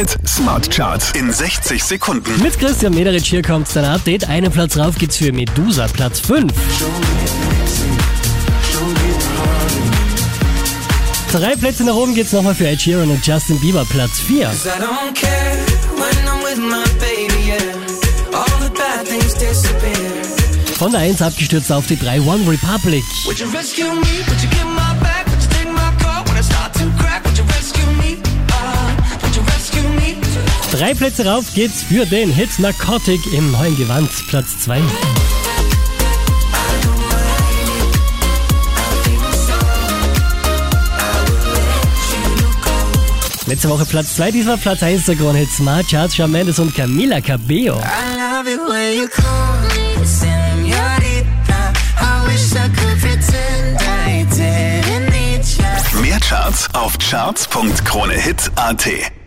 Hit Smart Charts in 60 Sekunden. Mit Christian Mederich hier kommt dein Update. Einen Platz rauf geht's für Medusa, Platz 5. Drei Plätze nach oben geht's nochmal für Ed Sheeran und Justin Bieber, Platz 4. I don't care when I'm with my baby, yeah. All the bad things disappear. Von der 1 abgestürzt auf die 3 One Republic. Would you rescue me? Would you get my back? Drei Plätze rauf geht's für den Hit Narcotic im neuen Gewand, Platz 2. Letzte Woche Platz 2, diesmal Platz 1 der Krone Hit Smart Charts, Shawn Mendes und Camila Cabello. Mehr Charts auf charts.kronehit.at.